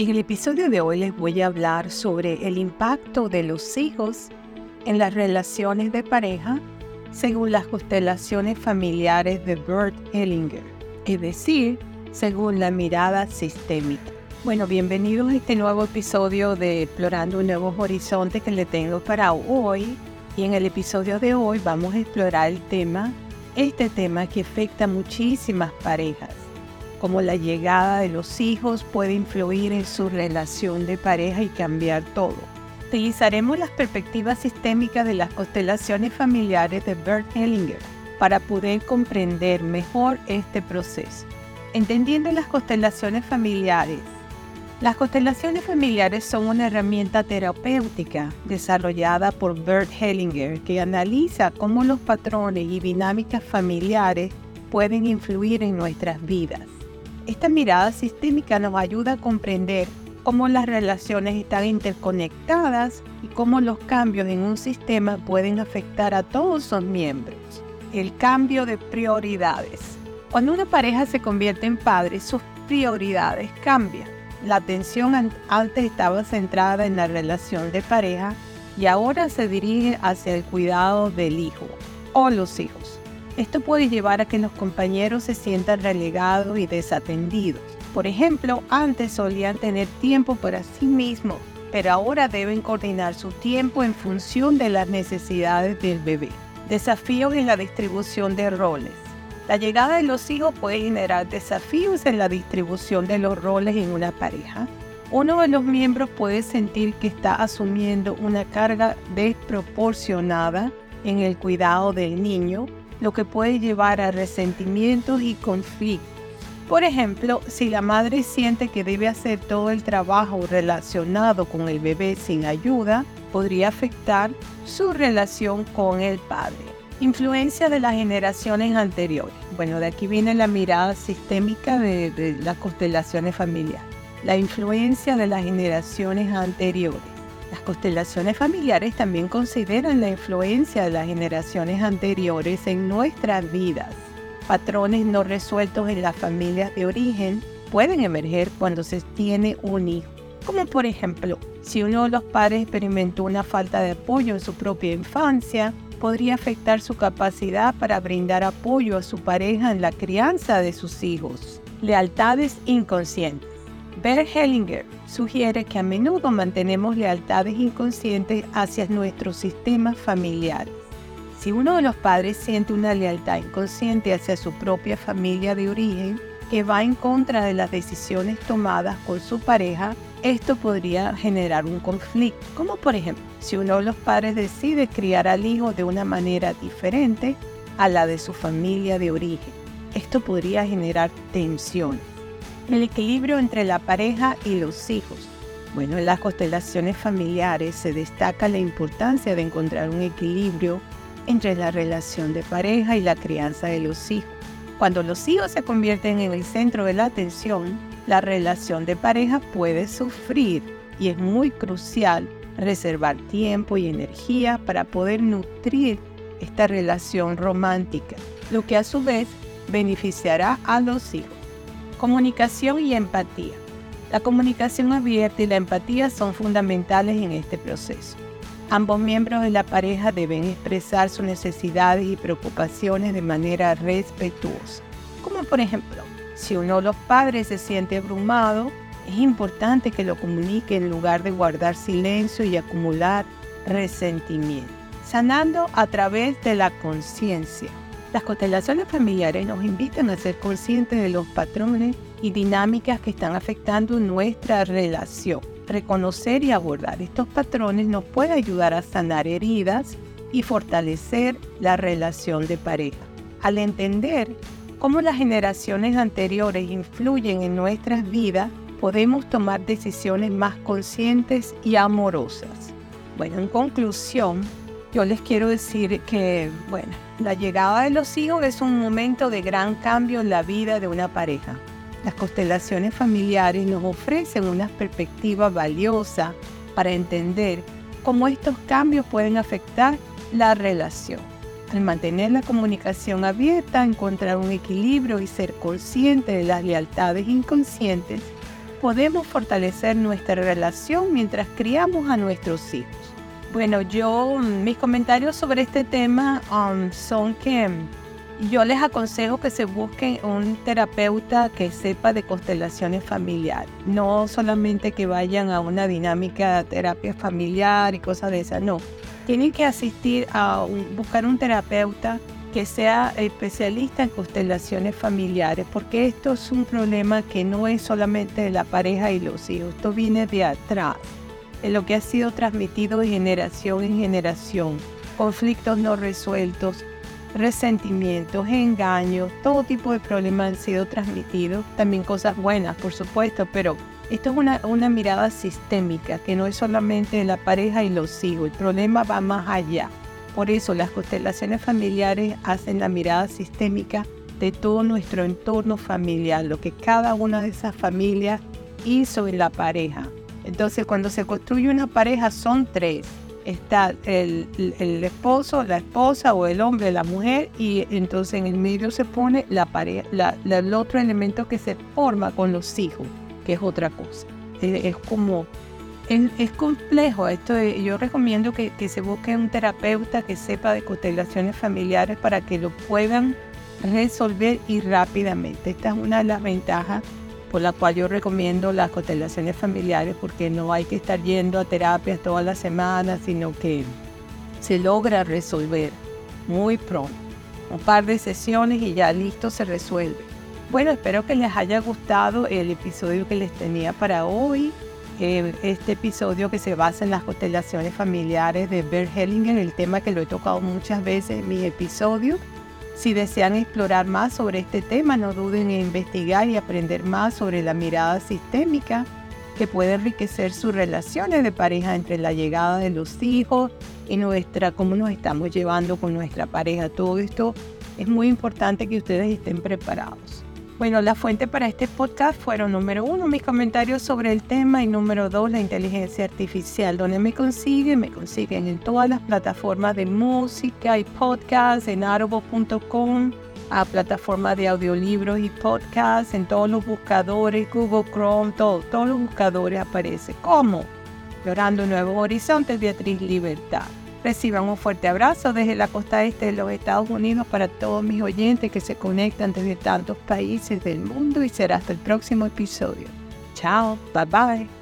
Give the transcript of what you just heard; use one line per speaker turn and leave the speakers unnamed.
En el episodio de hoy les voy a hablar sobre el impacto de los hijos en las relaciones de pareja según las constelaciones familiares de Bert Hellinger, es decir, según la mirada sistémica. Bueno, bienvenidos a este nuevo episodio de Explorando Nuevos Horizontes que le tengo para hoy. Y en el episodio de hoy vamos a explorar el tema, este tema que afecta a muchísimas parejas cómo la llegada de los hijos puede influir en su relación de pareja y cambiar todo. Utilizaremos las perspectivas sistémicas de las constelaciones familiares de Bert Hellinger para poder comprender mejor este proceso. Entendiendo las constelaciones familiares. Las constelaciones familiares son una herramienta terapéutica desarrollada por Bert Hellinger que analiza cómo los patrones y dinámicas familiares pueden influir en nuestras vidas. Esta mirada sistémica nos ayuda a comprender cómo las relaciones están interconectadas y cómo los cambios en un sistema pueden afectar a todos sus miembros. El cambio de prioridades. Cuando una pareja se convierte en padre, sus prioridades cambian. La atención antes estaba centrada en la relación de pareja y ahora se dirige hacia el cuidado del hijo o los hijos. Esto puede llevar a que los compañeros se sientan relegados y desatendidos. Por ejemplo, antes solían tener tiempo para sí mismos, pero ahora deben coordinar su tiempo en función de las necesidades del bebé. Desafíos en la distribución de roles. La llegada de los hijos puede generar desafíos en la distribución de los roles en una pareja. Uno de los miembros puede sentir que está asumiendo una carga desproporcionada en el cuidado del niño lo que puede llevar a resentimientos y conflictos. Por ejemplo, si la madre siente que debe hacer todo el trabajo relacionado con el bebé sin ayuda, podría afectar su relación con el padre. Influencia de las generaciones anteriores. Bueno, de aquí viene la mirada sistémica de, las constelaciones familiares. La influencia de las generaciones anteriores. Las constelaciones familiares también consideran la influencia de las generaciones anteriores en nuestras vidas. Patrones no resueltos en las familias de origen pueden emerger cuando se tiene un hijo. Como por ejemplo, si uno de los padres experimentó una falta de apoyo en su propia infancia, podría afectar su capacidad para brindar apoyo a su pareja en la crianza de sus hijos. Lealtades inconscientes. Bert Hellinger sugiere que a menudo mantenemos lealtades inconscientes hacia nuestros sistemas familiares. Si uno de los padres siente una lealtad inconsciente hacia su propia familia de origen, que va en contra de las decisiones tomadas con su pareja, esto podría generar un conflicto, como por ejemplo, si uno de los padres decide criar al hijo de una manera diferente a la de su familia de origen. Esto podría generar tensiones el equilibrio entre la pareja y los hijos. Bueno, en las constelaciones familiares se destaca la importancia de encontrar un equilibrio entre la relación de pareja y la crianza de los hijos. Cuando los hijos se convierten en el centro de la atención, la relación de pareja puede sufrir y es muy crucial reservar tiempo y energía para poder nutrir esta relación romántica, lo que a su vez beneficiará a los hijos. Comunicación y empatía. La comunicación abierta y la empatía son fundamentales en este proceso. Ambos miembros de la pareja deben expresar sus necesidades y preocupaciones de manera respetuosa. Como por ejemplo, si uno de los padres se siente abrumado, es importante que lo comunique en lugar de guardar silencio y acumular resentimiento. Sanando a través de la conciencia. Las constelaciones familiares nos invitan a ser conscientes de los patrones y dinámicas que están afectando nuestra relación. Reconocer y abordar estos patrones nos puede ayudar a sanar heridas y fortalecer la relación de pareja. Al entender cómo las generaciones anteriores influyen en nuestras vidas, podemos tomar decisiones más conscientes y amorosas. Bueno, en conclusión, yo les quiero decir que, bueno, la llegada de los hijos es un momento de gran cambio en la vida de una pareja. Las constelaciones familiares nos ofrecen una perspectiva valiosa para entender cómo estos cambios pueden afectar la relación. Al mantener la comunicación abierta, encontrar un equilibrio y ser consciente de las lealtades inconscientes, podemos fortalecer nuestra relación mientras criamos a nuestros hijos. Bueno, yo, mis comentarios sobre este tema um, son que yo les aconsejo que se busquen un terapeuta que sepa de constelaciones familiares, no solamente que vayan a una dinámica de terapia familiar y cosas de esas, no. Tienen que asistir a buscar un terapeuta que sea especialista en constelaciones familiares, porque esto es un problema que no es solamente de la pareja y los hijos, esto viene de atrás, de lo que ha sido transmitido de generación en generación, conflictos no resueltos, resentimientos, engaños, todo tipo de problemas han sido transmitidos, también cosas buenas, por supuesto, pero esto es una, una mirada sistémica, que no es solamente de la pareja y los hijos, el problema va más allá. Por eso las constelaciones familiares hacen la mirada sistémica de todo nuestro entorno familiar, lo que cada una de esas familias hizo en la pareja. Entonces cuando se construye una pareja son tres. Está el, esposo, la esposa o el hombre, la mujer y entonces en el medio se pone la pareja, el otro elemento que se forma con los hijos, que es otra cosa. es como es, complejo esto. yo recomiendo que, se busque un terapeuta que sepa de constelaciones familiares para que lo puedan resolver y rápidamente. Esta es una de las ventajas por la cual yo recomiendo las constelaciones familiares porque no hay que estar yendo a terapias todas las semanas, sino que se logra resolver muy pronto. Un par de sesiones y ya listo se resuelve. Bueno, espero que les haya gustado el episodio que les tenía para hoy este episodio que se basa en las constelaciones familiares de Bert Hellinger, el tema que lo he tocado muchas veces en mis episodios. Si desean explorar más sobre este tema, no duden en investigar y aprender más sobre la mirada sistémica que puede enriquecer sus relaciones de pareja entre la llegada de los hijos y nuestra cómo nos estamos llevando con nuestra pareja. Todo esto es muy importante que ustedes estén preparados. Bueno, la fuente para este podcast fueron número uno, mis comentarios sobre el tema y número dos, la inteligencia artificial. Donde me consiguen? Me consiguen en todas las plataformas de música y podcast, en audible.com, a plataformas de audiolibros y podcast, en todos los buscadores, Google Chrome, todo, todos los buscadores aparece. ¿Cómo? Llorando Nuevos Horizontes, Beatriz Libertad. Reciban un fuerte abrazo desde la costa este de los Estados Unidos para todos mis oyentes que se conectan desde tantos países del mundo y será hasta el próximo episodio. Chao, bye bye.